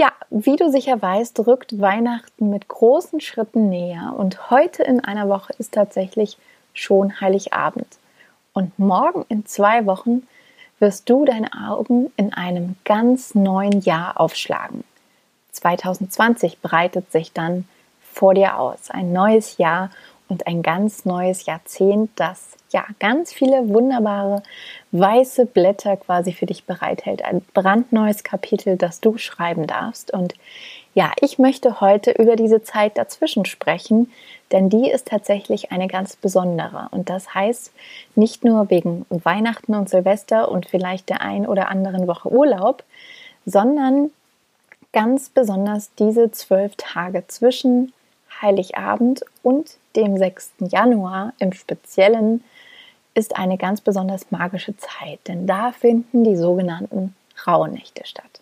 Ja, wie du sicher weißt, rückt Weihnachten mit großen Schritten näher und heute in einer Woche ist tatsächlich schon Heiligabend. Und morgen in zwei Wochen wirst du deine Augen in einem ganz neuen Jahr aufschlagen. 2020 breitet sich dann vor dir aus. Ein neues Jahr und ein ganz neues Jahrzehnt, das ja ganz viele wunderbare weiße Blätter quasi für dich bereithält. Ein brandneues Kapitel, das du schreiben darfst. Und ja, ich möchte heute über diese Zeit dazwischen sprechen, denn die ist tatsächlich eine ganz besondere. Und das heißt nicht nur wegen Weihnachten und Silvester und vielleicht der ein oder anderen Woche Urlaub, sondern ganz besonders diese zwölf Tage zwischen Heiligabend und dem 6. Januar im Speziellen ist eine ganz besonders magische Zeit, denn da finden die sogenannten Rauhnächte statt.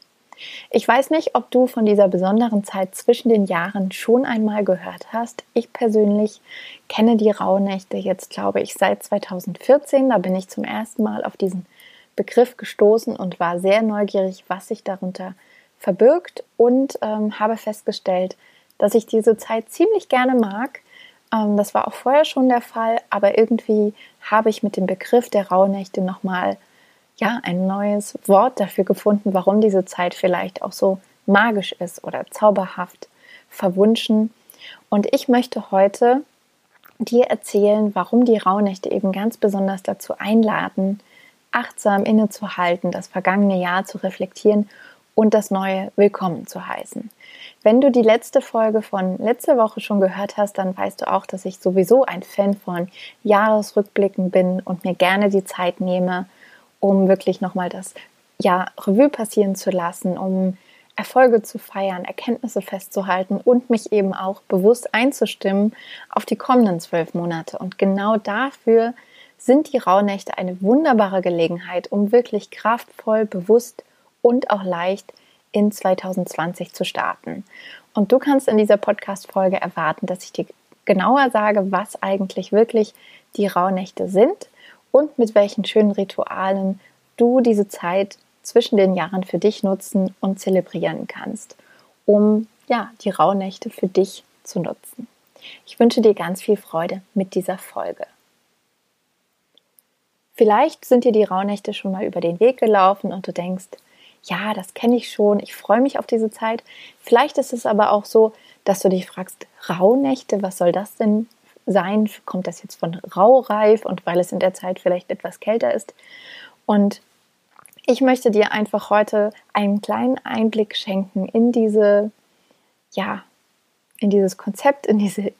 Ich weiß nicht, ob du von dieser besonderen Zeit zwischen den Jahren schon einmal gehört hast. Ich persönlich kenne die Rauhnächte jetzt, glaube ich, seit 2014. Da bin ich zum ersten Mal auf diesen Begriff gestoßen und war sehr neugierig, was sich darunter verbirgt und ähm, habe festgestellt, dass ich diese Zeit ziemlich gerne mag. Ähm, das war auch vorher schon der Fall, aber irgendwie habe ich mit dem Begriff der Rauhnächte nochmal ja, ein neues Wort dafür gefunden, warum diese Zeit vielleicht auch so magisch ist oder zauberhaft, verwunschen. Und ich möchte heute dir erzählen, warum die Rauhnächte eben ganz besonders dazu einladen, achtsam innezuhalten, das vergangene Jahr zu reflektieren und das neue willkommen zu heißen. Wenn du die letzte Folge von letzter Woche schon gehört hast, dann weißt du auch, dass ich sowieso ein Fan von Jahresrückblicken bin und mir gerne die Zeit nehme, um wirklich nochmal das Jahr Revue passieren zu lassen, um Erfolge zu feiern, Erkenntnisse festzuhalten und mich eben auch bewusst einzustimmen auf die kommenden zwölf Monate. Und genau dafür sind die Rauhnächte eine wunderbare Gelegenheit, um wirklich kraftvoll, bewusst und auch leicht in 2020 zu starten. Und du kannst in dieser Podcast-Folge erwarten, dass ich dir genauer sage, was eigentlich wirklich die Rauhnächte sind und mit welchen schönen Ritualen du diese Zeit zwischen den Jahren für dich nutzen und zelebrieren kannst, um ja, die Rauhnächte für dich zu nutzen. Ich wünsche dir ganz viel Freude mit dieser Folge. Vielleicht sind dir die Rauhnächte schon mal über den Weg gelaufen und du denkst, ja, das kenne ich schon, ich freue mich auf diese Zeit. Vielleicht ist es aber auch so, dass du dich fragst, Rauhnächte, was soll das denn sein? Kommt das jetzt von raureif und weil es in der Zeit vielleicht etwas kälter ist? Und ich möchte dir einfach heute einen kleinen Einblick schenken in diese, ja, in dieses Konzept, in diese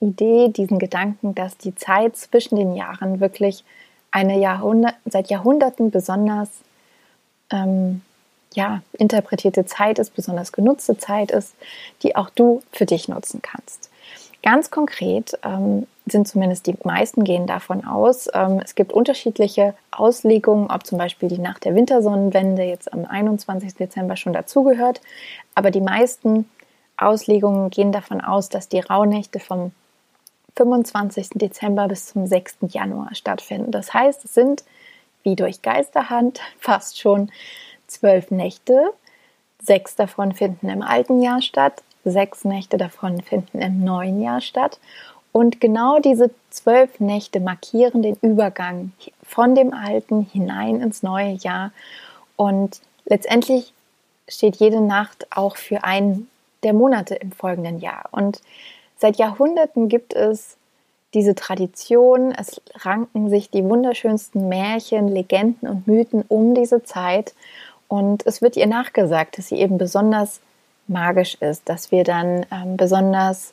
Idee, diesen Gedanken, dass die Zeit zwischen den Jahren wirklich eine Jahrhundert, seit Jahrhunderten besonders ähm, ja, interpretierte Zeit ist, besonders genutzte Zeit ist, die auch du für dich nutzen kannst. Ganz konkret ähm, sind zumindest die meisten gehen davon aus, ähm, es gibt unterschiedliche Auslegungen, ob zum Beispiel die Nacht der Wintersonnenwende jetzt am 21. Dezember schon dazugehört, aber die meisten Auslegungen gehen davon aus, dass die Rauhnächte vom 25. Dezember bis zum 6. Januar stattfinden. Das heißt, es sind wie durch Geisterhand fast schon zwölf Nächte. Sechs davon finden im alten Jahr statt, sechs Nächte davon finden im neuen Jahr statt. Und genau diese zwölf Nächte markieren den Übergang von dem alten hinein ins neue Jahr. Und letztendlich steht jede Nacht auch für einen der Monate im folgenden Jahr. Und seit Jahrhunderten gibt es diese Tradition, es ranken sich die wunderschönsten Märchen, Legenden und Mythen um diese Zeit. Und es wird ihr nachgesagt, dass sie eben besonders magisch ist, dass wir dann ähm, besonders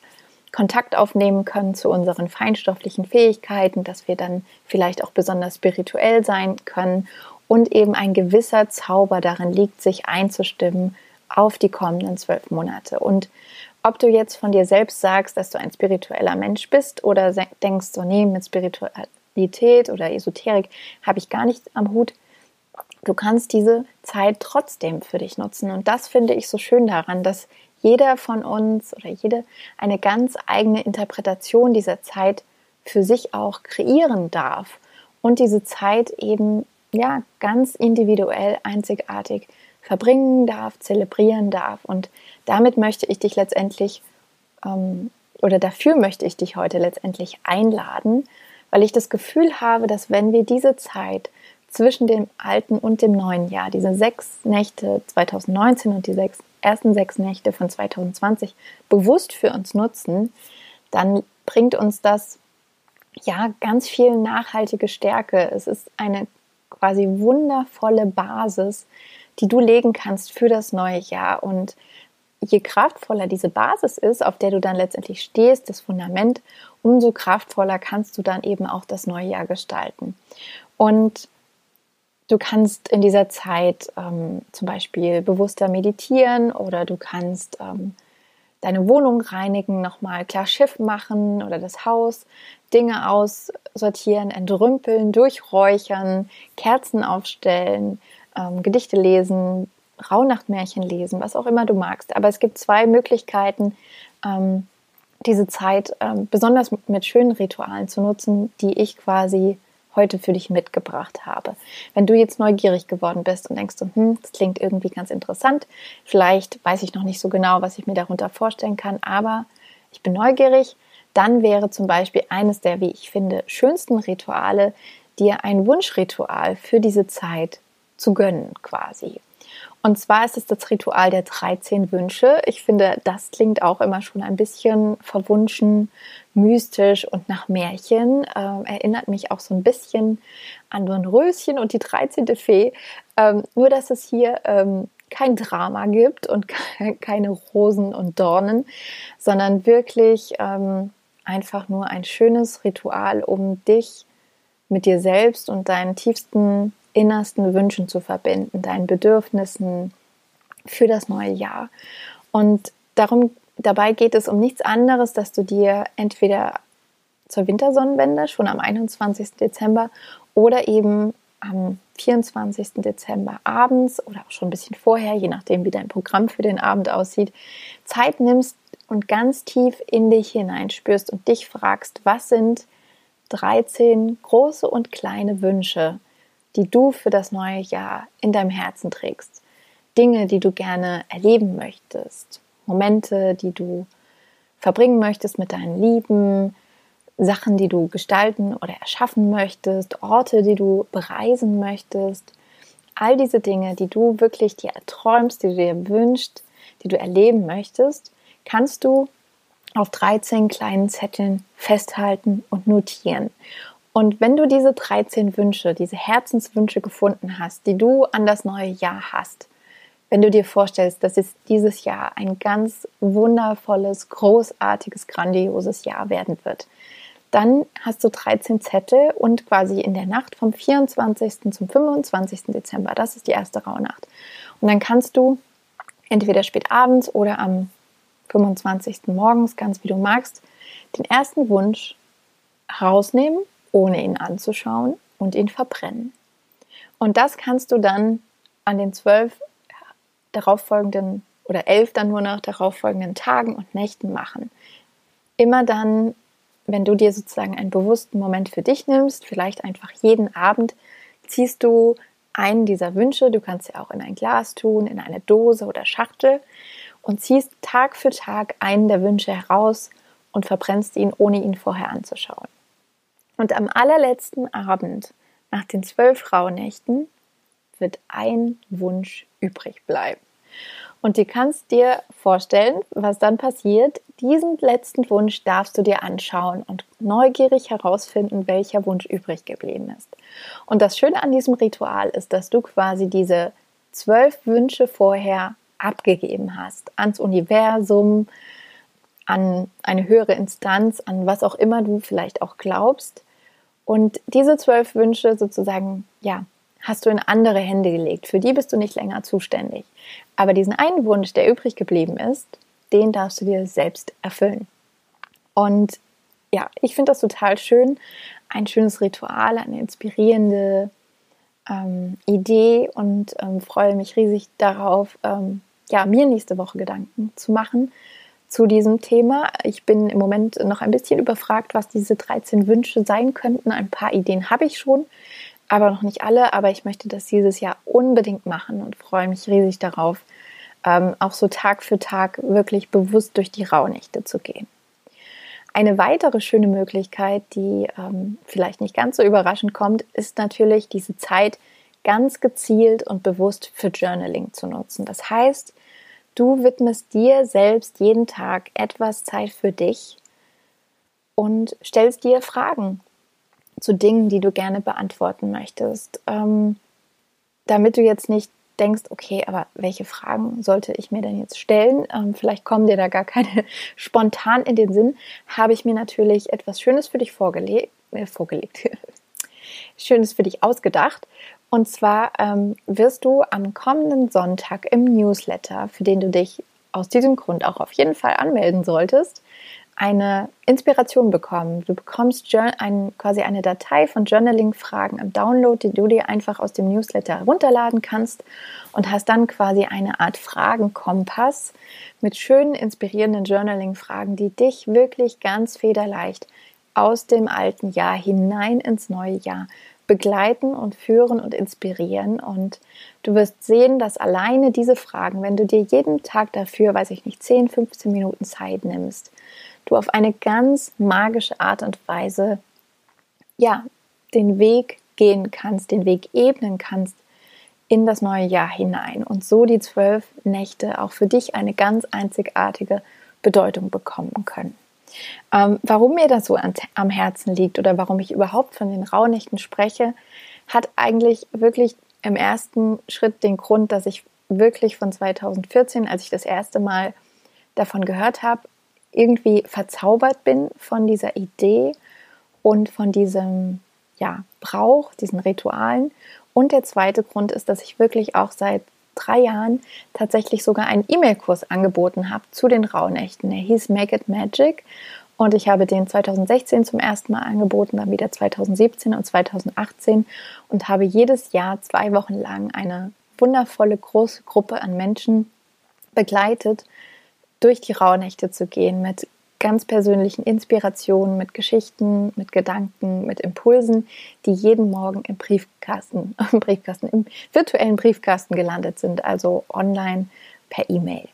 Kontakt aufnehmen können zu unseren feinstofflichen Fähigkeiten, dass wir dann vielleicht auch besonders spirituell sein können und eben ein gewisser Zauber darin liegt, sich einzustimmen auf die kommenden zwölf Monate. Und ob du jetzt von dir selbst sagst, dass du ein spiritueller Mensch bist oder denkst, so nee, mit Spiritualität oder Esoterik habe ich gar nichts am Hut, du kannst diese Zeit trotzdem für dich nutzen. Und das finde ich so schön daran, dass jeder von uns oder jede eine ganz eigene Interpretation dieser Zeit für sich auch kreieren darf und diese Zeit eben ja ganz individuell einzigartig verbringen darf, zelebrieren darf. Und damit möchte ich dich letztendlich ähm, oder dafür möchte ich dich heute letztendlich einladen, weil ich das Gefühl habe, dass wenn wir diese Zeit zwischen dem alten und dem neuen Jahr, diese sechs Nächte 2019 und die sechs, ersten sechs Nächte von 2020 bewusst für uns nutzen, dann bringt uns das ja ganz viel nachhaltige Stärke. Es ist eine quasi wundervolle Basis, die du legen kannst für das neue Jahr. Und je kraftvoller diese Basis ist, auf der du dann letztendlich stehst, das Fundament, umso kraftvoller kannst du dann eben auch das neue Jahr gestalten. Und Du kannst in dieser Zeit ähm, zum Beispiel bewusster meditieren oder du kannst ähm, deine Wohnung reinigen, nochmal klar Schiff machen oder das Haus, Dinge aussortieren, entrümpeln, durchräuchern, Kerzen aufstellen, ähm, Gedichte lesen, Rauhnachtmärchen lesen, was auch immer du magst. Aber es gibt zwei Möglichkeiten, ähm, diese Zeit ähm, besonders mit schönen Ritualen zu nutzen, die ich quasi heute für dich mitgebracht habe. Wenn du jetzt neugierig geworden bist und denkst, hm, das klingt irgendwie ganz interessant, vielleicht weiß ich noch nicht so genau, was ich mir darunter vorstellen kann, aber ich bin neugierig, dann wäre zum Beispiel eines der, wie ich finde, schönsten Rituale, dir ein Wunschritual für diese Zeit zu gönnen quasi. Und zwar ist es das Ritual der 13 Wünsche. Ich finde, das klingt auch immer schon ein bisschen verwunschen, mystisch und nach Märchen. Ähm, erinnert mich auch so ein bisschen an Dornröschen und die 13. Fee. Ähm, nur, dass es hier ähm, kein Drama gibt und keine Rosen und Dornen, sondern wirklich ähm, einfach nur ein schönes Ritual, um dich mit dir selbst und deinen tiefsten innersten Wünschen zu verbinden, deinen Bedürfnissen für das neue Jahr. Und darum, dabei geht es um nichts anderes, dass du dir entweder zur Wintersonnenwende schon am 21. Dezember oder eben am 24. Dezember abends oder auch schon ein bisschen vorher, je nachdem, wie dein Programm für den Abend aussieht, Zeit nimmst und ganz tief in dich hineinspürst und dich fragst, was sind 13 große und kleine Wünsche, die du für das neue Jahr in deinem Herzen trägst. Dinge, die du gerne erleben möchtest. Momente, die du verbringen möchtest mit deinen Lieben. Sachen, die du gestalten oder erschaffen möchtest. Orte, die du bereisen möchtest. All diese Dinge, die du wirklich dir erträumst, die du dir wünschst, die du erleben möchtest, kannst du auf 13 kleinen Zetteln festhalten und notieren. Und wenn du diese 13 Wünsche, diese Herzenswünsche gefunden hast, die du an das neue Jahr hast, wenn du dir vorstellst, dass es dieses Jahr ein ganz wundervolles, großartiges, grandioses Jahr werden wird, dann hast du 13 Zettel und quasi in der Nacht vom 24. zum 25. Dezember, das ist die erste Rauhnacht. Und dann kannst du entweder spät abends oder am 25. morgens, ganz wie du magst, den ersten Wunsch rausnehmen ohne ihn anzuschauen und ihn verbrennen. Und das kannst du dann an den zwölf darauffolgenden oder elf dann nur noch darauffolgenden Tagen und Nächten machen. Immer dann, wenn du dir sozusagen einen bewussten Moment für dich nimmst, vielleicht einfach jeden Abend, ziehst du einen dieser Wünsche, du kannst sie auch in ein Glas tun, in eine Dose oder Schachtel und ziehst Tag für Tag einen der Wünsche heraus und verbrennst ihn, ohne ihn vorher anzuschauen. Und am allerletzten Abend, nach den zwölf Rauhnächten, wird ein Wunsch übrig bleiben. Und du kannst dir vorstellen, was dann passiert. Diesen letzten Wunsch darfst du dir anschauen und neugierig herausfinden, welcher Wunsch übrig geblieben ist. Und das Schöne an diesem Ritual ist, dass du quasi diese zwölf Wünsche vorher abgegeben hast ans Universum, an eine höhere Instanz, an was auch immer du vielleicht auch glaubst. Und diese zwölf Wünsche sozusagen, ja, hast du in andere Hände gelegt. Für die bist du nicht länger zuständig. Aber diesen einen Wunsch, der übrig geblieben ist, den darfst du dir selbst erfüllen. Und ja, ich finde das total schön. Ein schönes Ritual, eine inspirierende ähm, Idee und ähm, freue mich riesig darauf, ähm, ja, mir nächste Woche Gedanken zu machen zu diesem Thema. Ich bin im Moment noch ein bisschen überfragt, was diese 13 Wünsche sein könnten. Ein paar Ideen habe ich schon, aber noch nicht alle. Aber ich möchte das dieses Jahr unbedingt machen und freue mich riesig darauf, ähm, auch so Tag für Tag wirklich bewusst durch die Rauhnächte zu gehen. Eine weitere schöne Möglichkeit, die ähm, vielleicht nicht ganz so überraschend kommt, ist natürlich diese Zeit ganz gezielt und bewusst für Journaling zu nutzen. Das heißt, du widmest dir selbst jeden Tag etwas Zeit für dich und stellst dir Fragen zu Dingen, die du gerne beantworten möchtest, ähm, damit du jetzt nicht denkst, okay, aber welche Fragen sollte ich mir denn jetzt stellen? Ähm, vielleicht kommen dir da gar keine spontan in den Sinn. Habe ich mir natürlich etwas Schönes für dich vorgelegt, äh, vorgelegt. Schönes für dich ausgedacht. Und zwar ähm, wirst du am kommenden Sonntag im Newsletter, für den du dich aus diesem Grund auch auf jeden Fall anmelden solltest, eine Inspiration bekommen. Du bekommst ein, quasi eine Datei von Journaling-Fragen im Download, die du dir einfach aus dem Newsletter herunterladen kannst und hast dann quasi eine Art Fragenkompass mit schönen, inspirierenden Journaling-Fragen, die dich wirklich ganz federleicht aus dem alten Jahr hinein ins neue Jahr begleiten und führen und inspirieren. Und du wirst sehen, dass alleine diese Fragen, wenn du dir jeden Tag dafür, weiß ich nicht, 10, 15 Minuten Zeit nimmst, du auf eine ganz magische Art und Weise, ja, den Weg gehen kannst, den Weg ebnen kannst in das neue Jahr hinein und so die zwölf Nächte auch für dich eine ganz einzigartige Bedeutung bekommen können. Ähm, warum mir das so an, am Herzen liegt oder warum ich überhaupt von den Rauhnächten spreche, hat eigentlich wirklich im ersten Schritt den Grund, dass ich wirklich von 2014, als ich das erste Mal davon gehört habe, irgendwie verzaubert bin von dieser Idee und von diesem ja, Brauch, diesen Ritualen. Und der zweite Grund ist, dass ich wirklich auch seit drei Jahren tatsächlich sogar einen E-Mail-Kurs angeboten habe zu den Rauhnächten. Er hieß Make It Magic und ich habe den 2016 zum ersten Mal angeboten, dann wieder 2017 und 2018 und habe jedes Jahr zwei Wochen lang eine wundervolle große Gruppe an Menschen begleitet, durch die Rauhnächte zu gehen mit ganz persönlichen Inspirationen, mit Geschichten, mit Gedanken, mit Impulsen, die jeden Morgen im Briefkasten, im Briefkasten, im virtuellen Briefkasten gelandet sind, also online per E-Mail.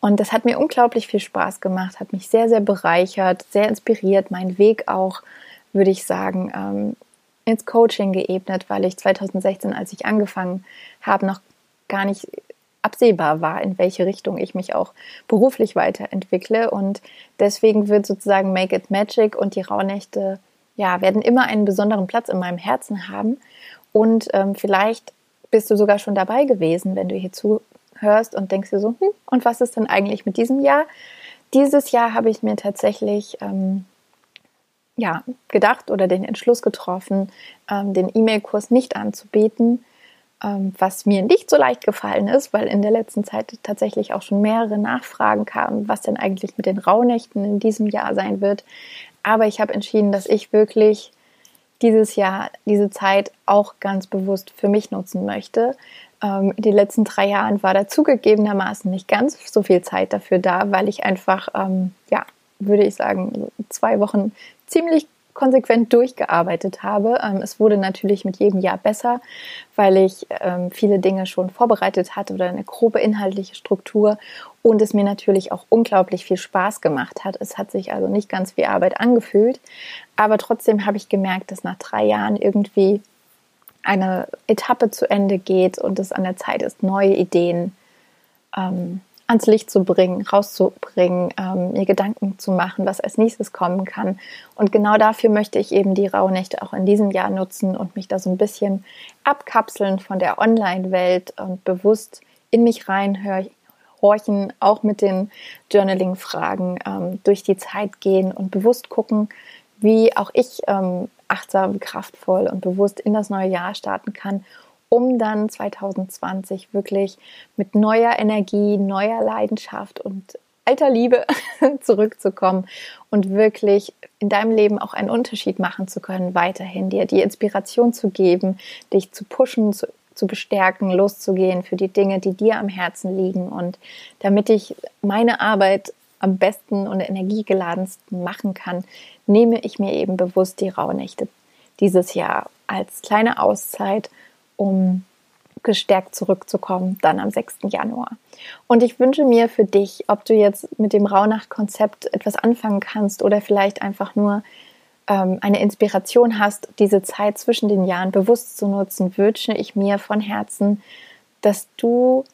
Und das hat mir unglaublich viel Spaß gemacht, hat mich sehr, sehr bereichert, sehr inspiriert, meinen Weg auch, würde ich sagen, ähm, ins Coaching geebnet, weil ich 2016, als ich angefangen habe, noch gar nicht absehbar war, in welche Richtung ich mich auch beruflich weiterentwickle. Und deswegen wird sozusagen Make It Magic und die Rauhnächte ja, werden immer einen besonderen Platz in meinem Herzen haben. Und ähm, vielleicht bist du sogar schon dabei gewesen, wenn du hier zuhörst und denkst dir so, hm, und was ist denn eigentlich mit diesem Jahr? Dieses Jahr habe ich mir tatsächlich ähm, ja, gedacht oder den Entschluss getroffen, ähm, den E-Mail-Kurs nicht anzubieten, was mir nicht so leicht gefallen ist, weil in der letzten Zeit tatsächlich auch schon mehrere Nachfragen kamen, was denn eigentlich mit den Rauhnächten in diesem Jahr sein wird. Aber ich habe entschieden, dass ich wirklich dieses Jahr, diese Zeit auch ganz bewusst für mich nutzen möchte. Ähm, in den letzten drei Jahren war da zugegebenermaßen nicht ganz so viel Zeit dafür da, weil ich einfach, ähm, ja, würde ich sagen, zwei Wochen ziemlich konsequent durchgearbeitet habe. Ähm, es wurde natürlich mit jedem Jahr besser, weil ich ähm, viele Dinge schon vorbereitet hatte oder eine grobe inhaltliche Struktur und es mir natürlich auch unglaublich viel Spaß gemacht hat. Es hat sich also nicht ganz wie Arbeit angefühlt, aber trotzdem habe ich gemerkt, dass nach drei Jahren irgendwie eine Etappe zu Ende geht und es an der Zeit ist, neue Ideen ähm, ans Licht zu bringen, rauszubringen, ähm, mir Gedanken zu machen, was als nächstes kommen kann. Und genau dafür möchte ich eben die Rauhnächte auch in diesem Jahr nutzen und mich da so ein bisschen abkapseln von der Online-Welt und bewusst in mich reinhorchen, auch mit den Journaling-Fragen ähm, durch die Zeit gehen und bewusst gucken, wie auch ich ähm, achtsam, kraftvoll und bewusst in das neue Jahr starten kann um dann 2020 wirklich mit neuer Energie, neuer Leidenschaft und alter Liebe zurückzukommen und wirklich in deinem Leben auch einen Unterschied machen zu können, weiterhin dir die Inspiration zu geben, dich zu pushen, zu, zu bestärken, loszugehen für die Dinge, die dir am Herzen liegen. Und damit ich meine Arbeit am besten und energiegeladensten machen kann, nehme ich mir eben bewusst die Rauhnächte dieses Jahr als kleine Auszeit, um gestärkt zurückzukommen, dann am 6. Januar. Und ich wünsche mir für dich, ob du jetzt mit dem Rauhnacht-Konzept etwas anfangen kannst oder vielleicht einfach nur ähm, eine Inspiration hast, diese Zeit zwischen den Jahren bewusst zu nutzen, wünsche ich mir von Herzen, dass du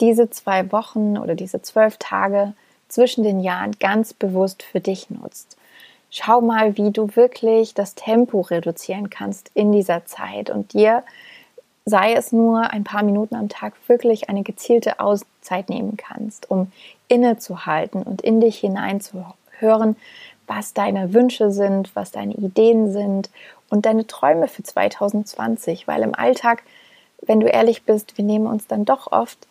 diese zwei Wochen oder diese zwölf Tage zwischen den Jahren ganz bewusst für dich nutzt. Schau mal, wie du wirklich das Tempo reduzieren kannst in dieser Zeit und dir sei es nur ein paar Minuten am Tag, wirklich eine gezielte Auszeit nehmen kannst, um innezuhalten und in dich hineinzuhören, was deine Wünsche sind, was deine Ideen sind und deine Träume für 2020, weil im Alltag, wenn du ehrlich bist, wir nehmen uns dann doch oft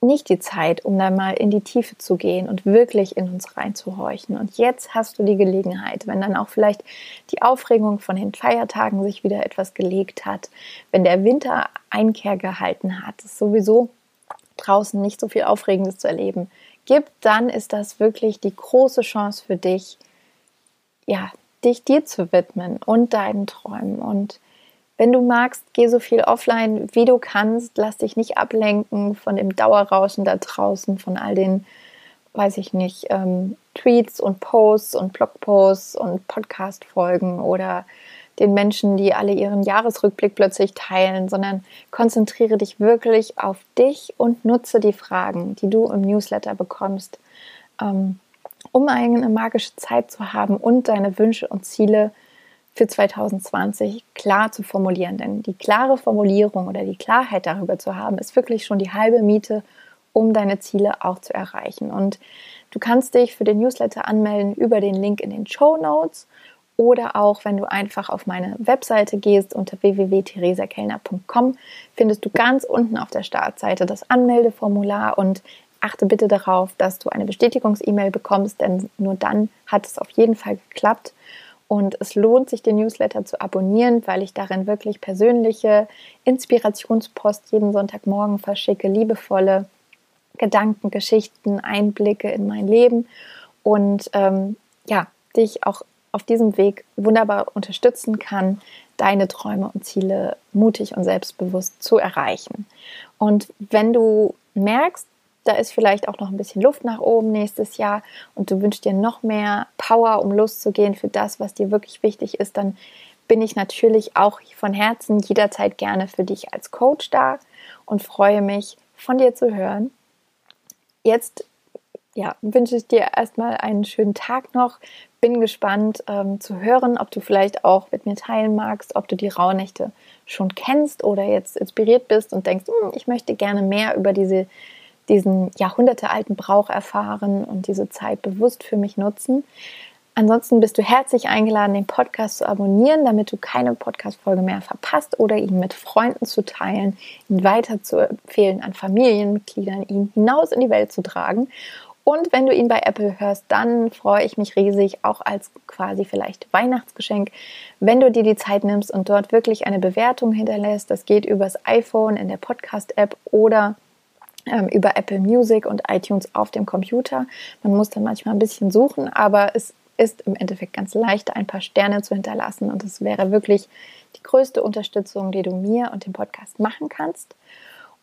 nicht die Zeit, um da mal in die Tiefe zu gehen und wirklich in uns reinzuhorchen. Und jetzt hast du die Gelegenheit, wenn dann auch vielleicht die Aufregung von den Feiertagen sich wieder etwas gelegt hat, wenn der Winter Einkehr gehalten hat, es sowieso draußen nicht so viel Aufregendes zu erleben gibt, dann ist das wirklich die große Chance für dich, ja, dich dir zu widmen und deinen Träumen und wenn du magst, geh so viel offline, wie du kannst. Lass dich nicht ablenken von dem Dauerrauschen da draußen, von all den, weiß ich nicht, ähm, Tweets und Posts und Blogposts und Podcast-Folgen oder den Menschen, die alle ihren Jahresrückblick plötzlich teilen, sondern konzentriere dich wirklich auf dich und nutze die Fragen, die du im Newsletter bekommst, ähm, um eine magische Zeit zu haben und deine Wünsche und Ziele zu für 2020 klar zu formulieren. Denn die klare Formulierung oder die Klarheit darüber zu haben, ist wirklich schon die halbe Miete, um deine Ziele auch zu erreichen. Und du kannst dich für den Newsletter anmelden über den Link in den Show Notes oder auch, wenn du einfach auf meine Webseite gehst unter www.theresakellner.com, findest du ganz unten auf der Startseite das Anmeldeformular und achte bitte darauf, dass du eine Bestätigungs-E-Mail bekommst, denn nur dann hat es auf jeden Fall geklappt. Und es lohnt sich, den Newsletter zu abonnieren, weil ich darin wirklich persönliche Inspirationspost jeden Sonntagmorgen verschicke, liebevolle Gedanken, Geschichten, Einblicke in mein Leben und ähm, ja, dich auch auf diesem Weg wunderbar unterstützen kann, deine Träume und Ziele mutig und selbstbewusst zu erreichen. Und wenn du merkst, da ist vielleicht auch noch ein bisschen Luft nach oben nächstes Jahr und du wünschst dir noch mehr Power, um loszugehen für das, was dir wirklich wichtig ist, dann bin ich natürlich auch von Herzen jederzeit gerne für dich als Coach da und freue mich, von dir zu hören. Jetzt ja, wünsche ich dir erstmal einen schönen Tag noch. Bin gespannt ähm, zu hören, ob du vielleicht auch mit mir teilen magst, ob du die Rauhnächte schon kennst oder jetzt inspiriert bist und denkst, hm, ich möchte gerne mehr über diese diesen jahrhundertealten Brauch erfahren und diese Zeit bewusst für mich nutzen. Ansonsten bist du herzlich eingeladen, den Podcast zu abonnieren, damit du keine Podcast-Folge mehr verpasst oder ihn mit Freunden zu teilen, ihn weiter zu empfehlen an Familienmitgliedern, ihn hinaus in die Welt zu tragen. Und wenn du ihn bei Apple hörst, dann freue ich mich riesig, auch als quasi vielleicht Weihnachtsgeschenk, wenn du dir die Zeit nimmst und dort wirklich eine Bewertung hinterlässt. Das geht übers iPhone in der Podcast-App oder über Apple Music und iTunes auf dem Computer. Man muss dann manchmal ein bisschen suchen, aber es ist im Endeffekt ganz leicht, ein paar Sterne zu hinterlassen und es wäre wirklich die größte Unterstützung, die du mir und dem Podcast machen kannst.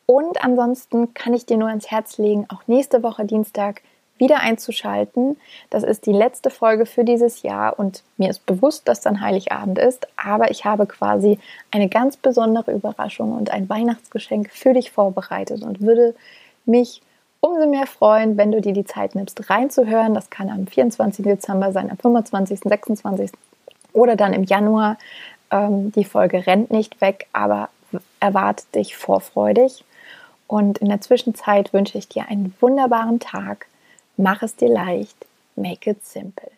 Und ansonsten kann ich dir nur ans Herz legen, auch nächste Woche Dienstag wieder einzuschalten. Das ist die letzte Folge für dieses Jahr und mir ist bewusst, dass dann Heiligabend ist, aber ich habe quasi eine ganz besondere Überraschung und ein Weihnachtsgeschenk für dich vorbereitet und würde mich umso mehr freuen, wenn du dir die Zeit nimmst, reinzuhören. Das kann am 24. Dezember sein, am 25., 26. oder dann im Januar. Ähm, die Folge rennt nicht weg, aber erwartet dich vorfreudig. Und in der Zwischenzeit wünsche ich dir einen wunderbaren Tag Mach es dir leicht. Make it simple.